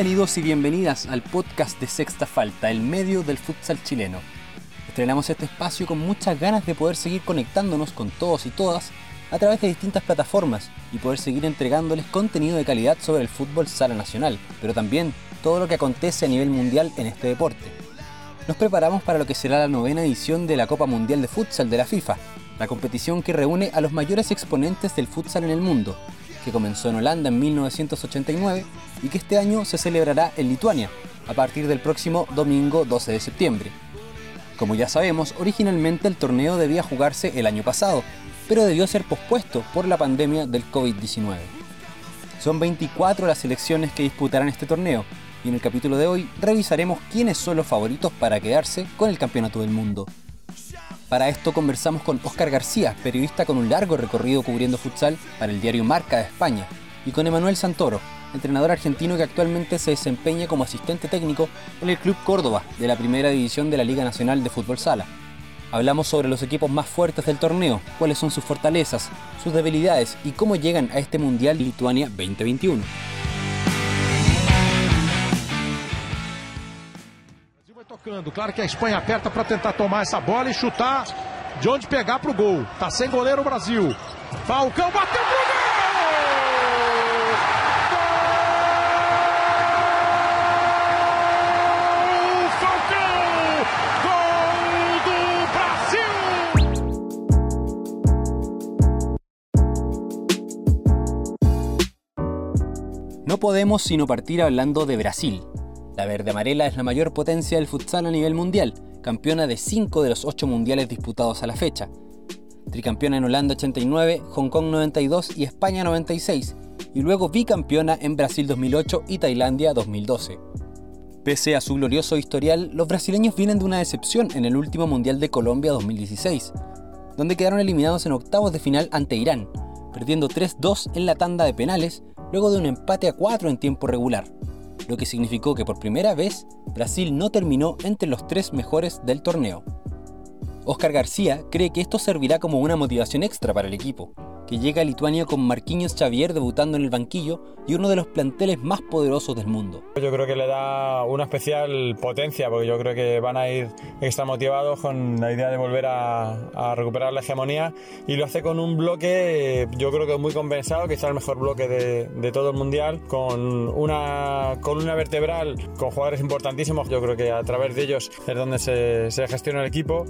Bienvenidos y bienvenidas al podcast de Sexta Falta, el medio del futsal chileno. Estrenamos este espacio con muchas ganas de poder seguir conectándonos con todos y todas a través de distintas plataformas y poder seguir entregándoles contenido de calidad sobre el fútbol sala nacional, pero también todo lo que acontece a nivel mundial en este deporte. Nos preparamos para lo que será la novena edición de la Copa Mundial de Futsal de la FIFA, la competición que reúne a los mayores exponentes del futsal en el mundo, que comenzó en Holanda en 1989 y que este año se celebrará en Lituania, a partir del próximo domingo 12 de septiembre. Como ya sabemos, originalmente el torneo debía jugarse el año pasado, pero debió ser pospuesto por la pandemia del COVID-19. Son 24 las selecciones que disputarán este torneo, y en el capítulo de hoy revisaremos quiénes son los favoritos para quedarse con el Campeonato del Mundo. Para esto conversamos con Óscar García, periodista con un largo recorrido cubriendo futsal para el diario Marca de España, y con Emanuel Santoro, entrenador argentino que actualmente se desempeña como asistente técnico en el Club Córdoba de la primera división de la Liga Nacional de Fútbol Sala. Hablamos sobre los equipos más fuertes del torneo, cuáles son sus fortalezas, sus debilidades y cómo llegan a este Mundial Lituania 2021. Tocando. Claro que a Espanha aperta para tentar tomar essa bola e chutar de onde pegar para o gol. Tá sem goleiro o Brasil. Falcão bateu pro No podemos sino partir hablando de Brasil. La verde amarela es la mayor potencia del futsal a nivel mundial, campeona de 5 de los 8 mundiales disputados a la fecha. Tricampeona en Holanda 89, Hong Kong 92 y España 96, y luego bicampeona en Brasil 2008 y Tailandia 2012. Pese a su glorioso historial, los brasileños vienen de una decepción en el último Mundial de Colombia 2016, donde quedaron eliminados en octavos de final ante Irán, perdiendo 3-2 en la tanda de penales luego de un empate a 4 en tiempo regular, lo que significó que por primera vez Brasil no terminó entre los tres mejores del torneo. Oscar García cree que esto servirá como una motivación extra para el equipo, que llega a Lituania con Marquinhos Xavier debutando en el banquillo y uno de los planteles más poderosos del mundo. Yo creo que le da una especial potencia, porque yo creo que van a ir extra motivados con la idea de volver a, recuperar la hegemonía y lo hace con un bloque, yo creo que muy compensado, quizá el mejor bloque de, todo el mundial, con una columna vertebral con jugadores importantísimos. Yo creo que a través de ellos es donde se, se gestiona el equipo.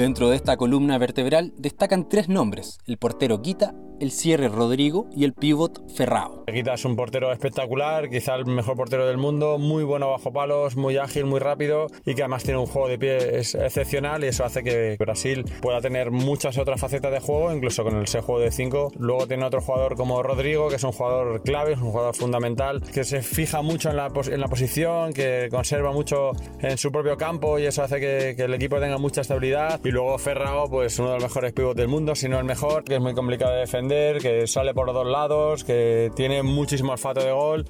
Dentro de esta columna vertebral destacan tres nombres, el portero Guita, el cierre Rodrigo y el pivot Ferrao. Guita es un portero espectacular, quizá el mejor portero del mundo, muy bueno bajo palos, muy ágil, muy rápido y que además tiene un juego de pie excepcional y eso hace que Brasil pueda tener muchas otras facetas de juego, incluso con el juego de 5. Luego tiene otro jugador como Rodrigo, que es un jugador clave, es un jugador fundamental, que se fija mucho en la, en la posición, que conserva mucho en su propio campo y eso hace que, que el equipo tenga mucha estabilidad. Y luego Ferrao, pues uno de los mejores pivots del mundo, si no el mejor, que es muy complicado de defender que sale por los dos lados, que tiene muchísimo olfato de gol.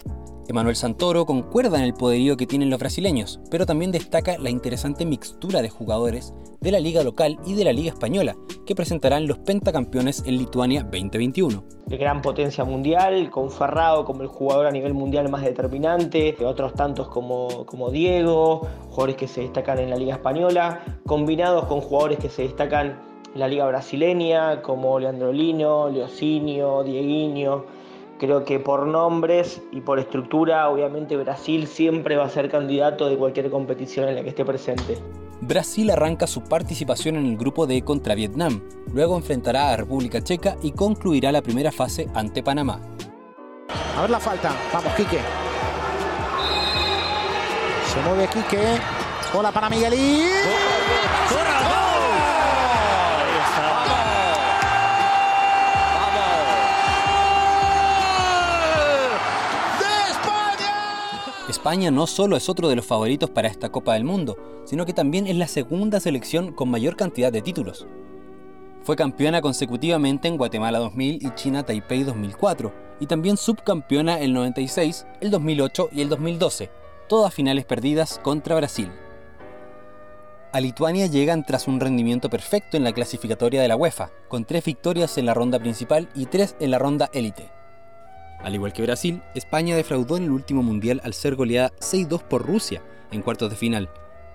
Emanuel Santoro concuerda en el poderío que tienen los brasileños, pero también destaca la interesante mixtura de jugadores de la liga local y de la liga española, que presentarán los pentacampeones en Lituania 2021. De gran potencia mundial, con Ferrado como el jugador a nivel mundial más determinante, otros tantos como, como Diego, jugadores que se destacan en la liga española, combinados con jugadores que se destacan la liga brasileña, como Leandro Lino, Leocinio, Dieguinho. Creo que por nombres y por estructura, obviamente Brasil siempre va a ser candidato de cualquier competición en la que esté presente. Brasil arranca su participación en el grupo D contra Vietnam, luego enfrentará a República Checa y concluirá la primera fase ante Panamá. A ver la falta, vamos Quique. Se mueve Quique. Hola para Miguelín. España no solo es otro de los favoritos para esta Copa del Mundo, sino que también es la segunda selección con mayor cantidad de títulos. Fue campeona consecutivamente en Guatemala 2000 y China Taipei 2004, y también subcampeona el 96, el 2008 y el 2012, todas finales perdidas contra Brasil. A Lituania llegan tras un rendimiento perfecto en la clasificatoria de la UEFA, con tres victorias en la ronda principal y tres en la ronda élite. Al igual que Brasil, España defraudó en el último mundial al ser goleada 6-2 por Rusia en cuartos de final.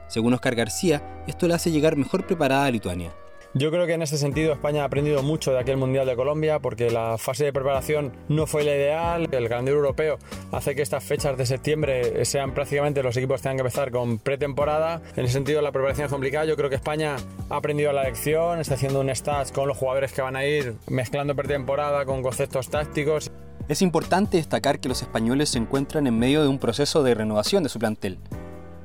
Según Oscar García, esto le hace llegar mejor preparada a Lituania. Yo creo que en este sentido España ha aprendido mucho de aquel Mundial de Colombia porque la fase de preparación no fue la ideal. El calendario europeo hace que estas fechas de septiembre sean prácticamente los equipos tengan que empezar con pretemporada. En ese sentido la preparación es complicada. Yo creo que España ha aprendido la lección, está haciendo un stats con los jugadores que van a ir mezclando pretemporada con conceptos tácticos. Es importante destacar que los españoles se encuentran en medio de un proceso de renovación de su plantel.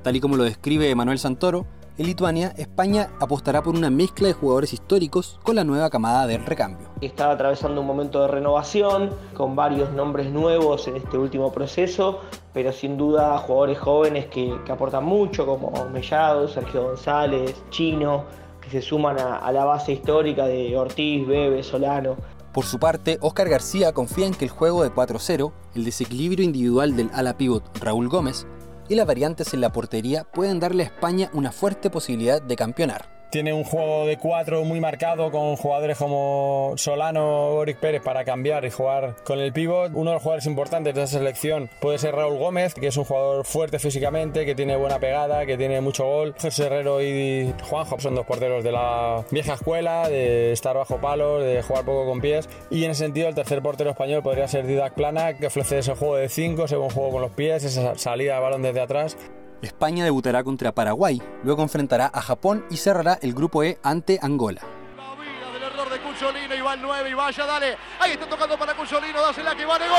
Tal y como lo describe Manuel Santoro, en Lituania, España apostará por una mezcla de jugadores históricos con la nueva camada del recambio. Está atravesando un momento de renovación, con varios nombres nuevos en este último proceso, pero sin duda jugadores jóvenes que, aportan mucho, como Mellado, Sergio González, Chino, que se suman a, a la base histórica de Ortiz, Bebe, Solano. Por su parte, Oscar García confía en que el juego de 4-0, el desequilibrio individual del ala pivot Raúl Gómez, y las variantes en la portería pueden darle a España una fuerte posibilidad de campeonar. Tiene un juego de cuatro muy marcado con jugadores como Solano o Oric Pérez para cambiar y jugar con el pívot. Uno de los jugadores importantes de esa selección puede ser Raúl Gómez, que es un jugador fuerte físicamente, que tiene buena pegada, que tiene mucho gol. José Herrero y Juanjo son dos porteros de la vieja escuela, de estar bajo palos, de jugar poco con pies. Y en ese sentido, el tercer portero español podría ser Didac Plana, que ofrece ese juego de cinco, ese buen juego con los pies, esa salida de balón desde atrás. España debutará contra Paraguay, luego enfrentará a Japón y cerrará el grupo E ante Angola. La vida del error de Cucholino y va el 9 y vaya, dale. Ahí está tocando para Cucholino, dásela que vale. ¡Gol!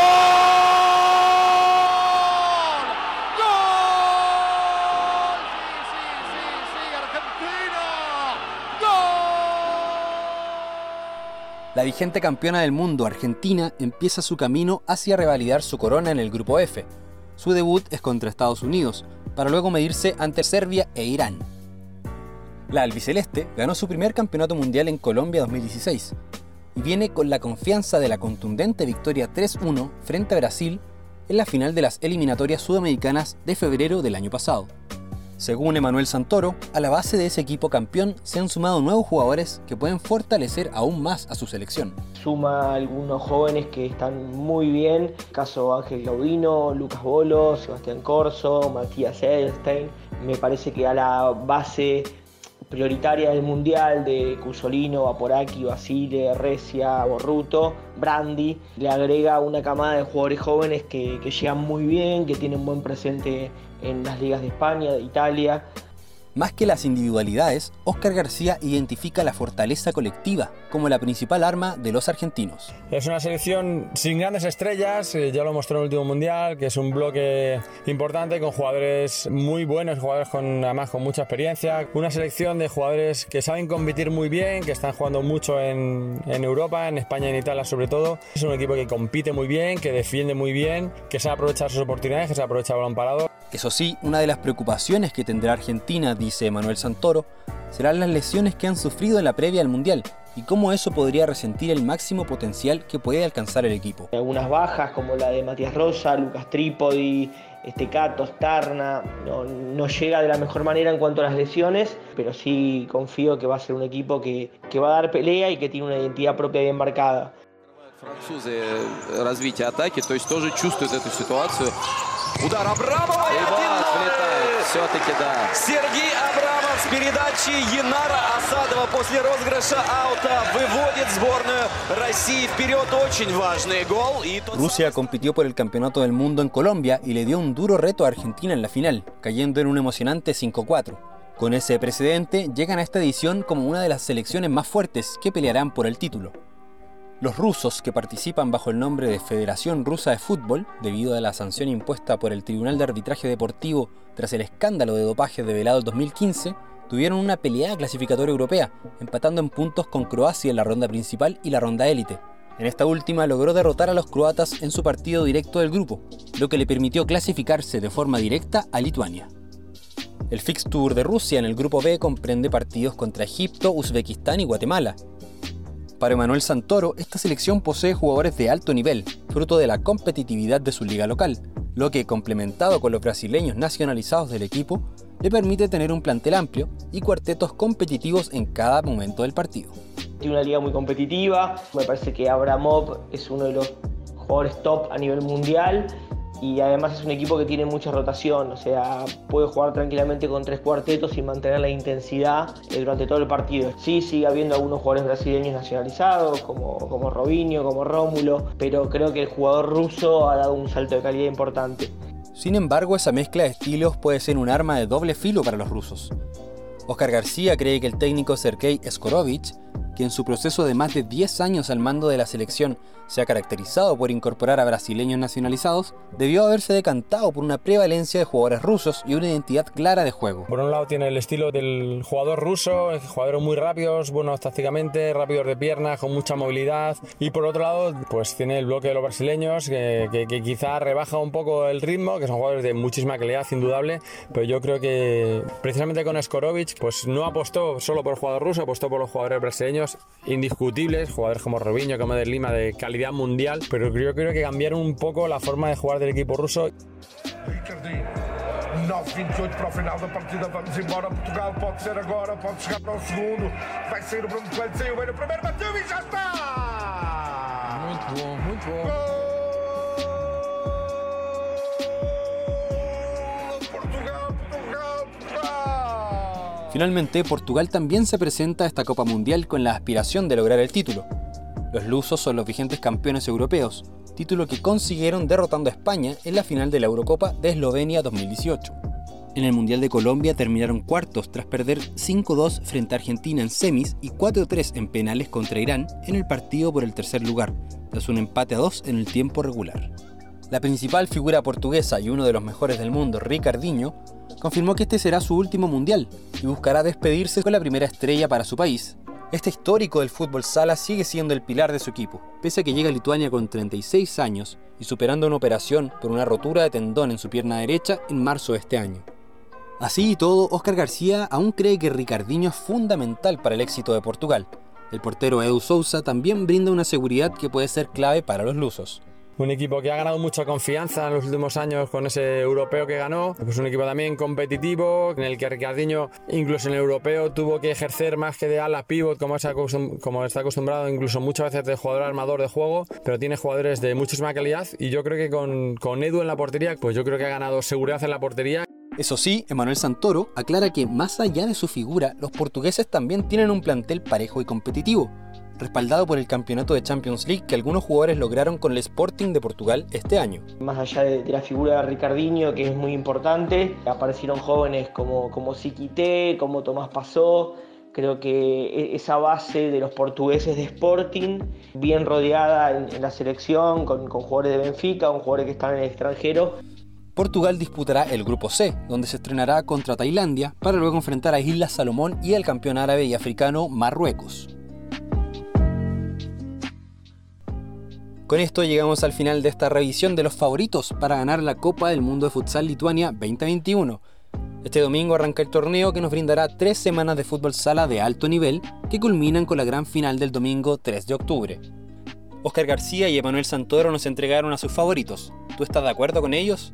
¡Gol! Sí, sí, sí, sí, Argentina. ¡Gol! La vigente campeona del mundo, Argentina, empieza su camino hacia revalidar su corona en el grupo F. Su debut es contra Estados Unidos, para luego medirse ante Serbia e Irán. La albiceleste ganó su primer campeonato mundial en Colombia 2016 y viene con la confianza de la contundente victoria 3-1 frente a Brasil en la final de las eliminatorias sudamericanas de febrero del año pasado. Según Emanuel Santoro, a la base de ese equipo campeón se han sumado nuevos jugadores que pueden fortalecer aún más a su selección. Suma algunos jóvenes que están muy bien, caso Ángel Gaudino, Lucas Bolo, Sebastián Corso, Matías Edelstein. Me parece que a la base prioritaria del Mundial de Cusolino, Vaporaki, Basile, Recia, Borruto, Brandi, le agrega una camada de jugadores jóvenes que, que llegan muy bien, que tienen buen presente en las ligas de España, de Italia. Más que las individualidades, Oscar García identifica la fortaleza colectiva como la principal arma de los argentinos. Es una selección sin grandes estrellas, eh, ya lo mostró en el último mundial, que es un bloque importante con jugadores muy buenos, jugadores con además con mucha experiencia, una selección de jugadores que saben competir muy bien, que están jugando mucho en, en Europa, en España y en Italia sobre todo. Es un equipo que compite muy bien, que defiende muy bien, que sabe aprovechar sus oportunidades, que sabe aprovechar el balón parado. Eso sí, una de las preocupaciones que tendrá Argentina, dice Manuel Santoro, serán las lesiones que han sufrido en la previa al Mundial y cómo eso podría resentir el máximo potencial que puede alcanzar el equipo. Algunas bajas como la de Matías Rosa, Lucas Trípodi, este Cato, Starna, no, no, llega de la mejor manera en cuanto a las lesiones, pero sí confío que va a ser un equipo que, que va a dar pelea y que tiene una identidad propia bien marcada. Французы развитие атаки, то есть тоже чувствуют эту ситуацию. Удар Абрамова и 1 Все-таки да. Сергей Абрамов с передачи Янара Асадова после розыгрыша аута выводит сборную России вперед. Очень важный гол. И тот... Rusia compitió por el campeonato del mundo en Colombia y le dio un duro reto a Argentina en la final, cayendo en un emocionante 5-4. Con ese precedente, llegan a esta edición como una de las selecciones más fuertes que pelearán por el título. Los rusos que participan bajo el nombre de Federación Rusa de Fútbol, debido a la sanción impuesta por el Tribunal de Arbitraje Deportivo tras el escándalo de dopaje develado en 2015, tuvieron una peleada clasificatoria europea, empatando en puntos con Croacia en la ronda principal y la ronda élite. En esta última logró derrotar a los croatas en su partido directo del grupo, lo que le permitió clasificarse de forma directa a Lituania. El fixture de Rusia en el grupo B comprende partidos contra Egipto, Uzbekistán y Guatemala, para Emanuel Santoro, esta selección posee jugadores de alto nivel, fruto de la competitividad de su liga local, lo que, complementado con los brasileños nacionalizados del equipo, le permite tener un plantel amplio y cuartetos competitivos en cada momento del partido. Tiene una liga muy competitiva, me parece que Abramov es uno de los jugadores top a nivel mundial y además es un equipo que tiene mucha rotación, o sea, puede jugar tranquilamente con tres cuartetos y mantener la intensidad eh, durante todo el partido. Sí, sigue habiendo algunos jugadores brasileños nacionalizados, como, como Robinho, como Rómulo, pero creo que el jugador ruso ha dado un salto de calidad importante. Sin embargo, esa mezcla de estilos puede ser un arma de doble filo para los rusos. Oscar García cree que el técnico Sergei Skorovich que en su proceso de más de 10 años al mando de la selección se ha caracterizado por incorporar a brasileños nacionalizados, debió haberse decantado por una prevalencia de jugadores rusos y una identidad clara de juego. Por un lado tiene el estilo del jugador ruso, jugadores muy rápidos, buenos tácticamente, rápidos de piernas, con mucha movilidad, y por otro lado pues tiene el bloque de los brasileños que, que, quizá rebaja un poco el ritmo, que son jugadores de muchísima calidad, indudable, pero yo creo que precisamente con Skorovic pues no apostó solo por el jugador ruso, apostó por los jugadores brasileños indiscutibles, jugadores como Robinho, como de Lima, de calidad mundial, pero yo creo que cambiaron un poco la forma de jugar del equipo ruso. 9-28 para o final da partida, vamos embora. Portugal pode ser agora, pode chegar para o segundo. Vai sair o Bruno Coelho, saiu bem no primeiro, bateu e já está! Muito bom, muito bom. Gol! Finalmente, Portugal también se presenta a esta Copa Mundial con la aspiración de lograr el título. Los lusos son los vigentes campeones europeos, título que consiguieron derrotando a España en la final de la Eurocopa de Eslovenia 2018. En el Mundial de Colombia terminaron cuartos tras perder 5-2 frente a Argentina en semis y 4-3 en penales contra Irán en el partido por el tercer lugar, tras un empate a 2 en el tiempo regular. La principal figura portuguesa y uno de los mejores del mundo, Ricardinho, confirmó que este será su último mundial y buscará despedirse con la primera estrella para su país. Este histórico del fútbol sala sigue siendo el pilar de su equipo, pese a que llega a Lituania con 36 años y superando una operación por una rotura de tendón en su pierna derecha en marzo de este año. Así y todo, Oscar García aún cree que Ricardinho es fundamental para el éxito de Portugal. El portero Edu Sousa también brinda una seguridad que puede ser clave para los lusos un equipo que ha ganado mucha confianza en los últimos años con ese europeo que ganó. Es un equipo también competitivo, en el que Ricardinho, incluso en el europeo, tuvo que ejercer más que de ala pivot, como, como está acostumbrado, incluso muchas veces de jugador armador de juego, pero tiene jugadores de muchísima calidad. Y yo creo que con, con Edu en la portería, pues yo creo que ha ganado seguridad en la portería. Eso sí, Emanuel Santoro aclara que más allá de su figura, los portugueses también tienen un plantel parejo y competitivo respaldado por el campeonato de Champions League que algunos jugadores lograron con el Sporting de Portugal este año. Más allá de, la figura de Ricardinho, que es muy importante, aparecieron jóvenes como, como Siquité, como Tomás Pasó, creo que e, esa base de los portugueses de Sporting, bien rodeada en, la selección, con, con, jugadores de Benfica, con jugadores que están en el extranjero. Portugal disputará el Grupo C, donde se estrenará contra Tailandia, para luego enfrentar a Islas Salomón y al campeón árabe y africano Marruecos. Con esto llegamos al final de esta revisión de los favoritos para ganar la Copa del Mundo de Futsal Lituania 2021. Este domingo arranca el torneo que nos brindará tres semanas de fútbol sala de alto nivel que culminan con la gran final del domingo 3 de octubre. Oscar García y Emanuel Santoro nos entregaron a sus favoritos. ¿Tú estás de acuerdo con ellos?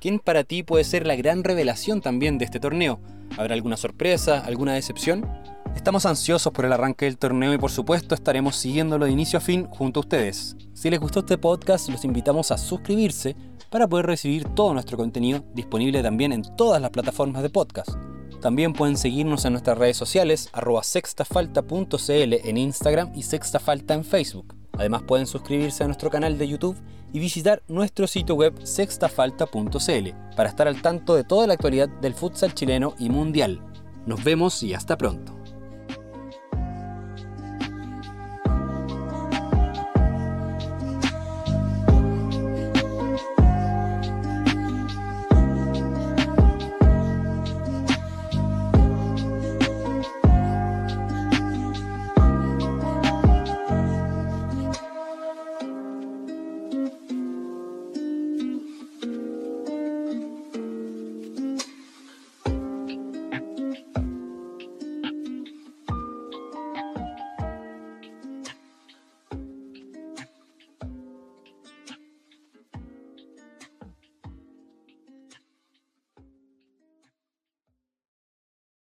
¿Quién para ti puede ser la gran revelación también de este torneo? ¿Habrá alguna sorpresa, alguna decepción? Estamos ansiosos por el arranque del torneo y por supuesto estaremos siguiéndolo de inicio a fin junto a ustedes. Si les gustó este podcast, los invitamos a suscribirse para poder recibir todo nuestro contenido disponible también en todas las plataformas de podcast. También pueden seguirnos en nuestras redes sociales, arroba sextafalta.cl en Instagram y sextafalta en Facebook. Además pueden suscribirse a nuestro canal de YouTube y visitar nuestro sitio web sextafalta.cl para estar al tanto de toda la actualidad del futsal chileno y mundial. Nos vemos y hasta pronto.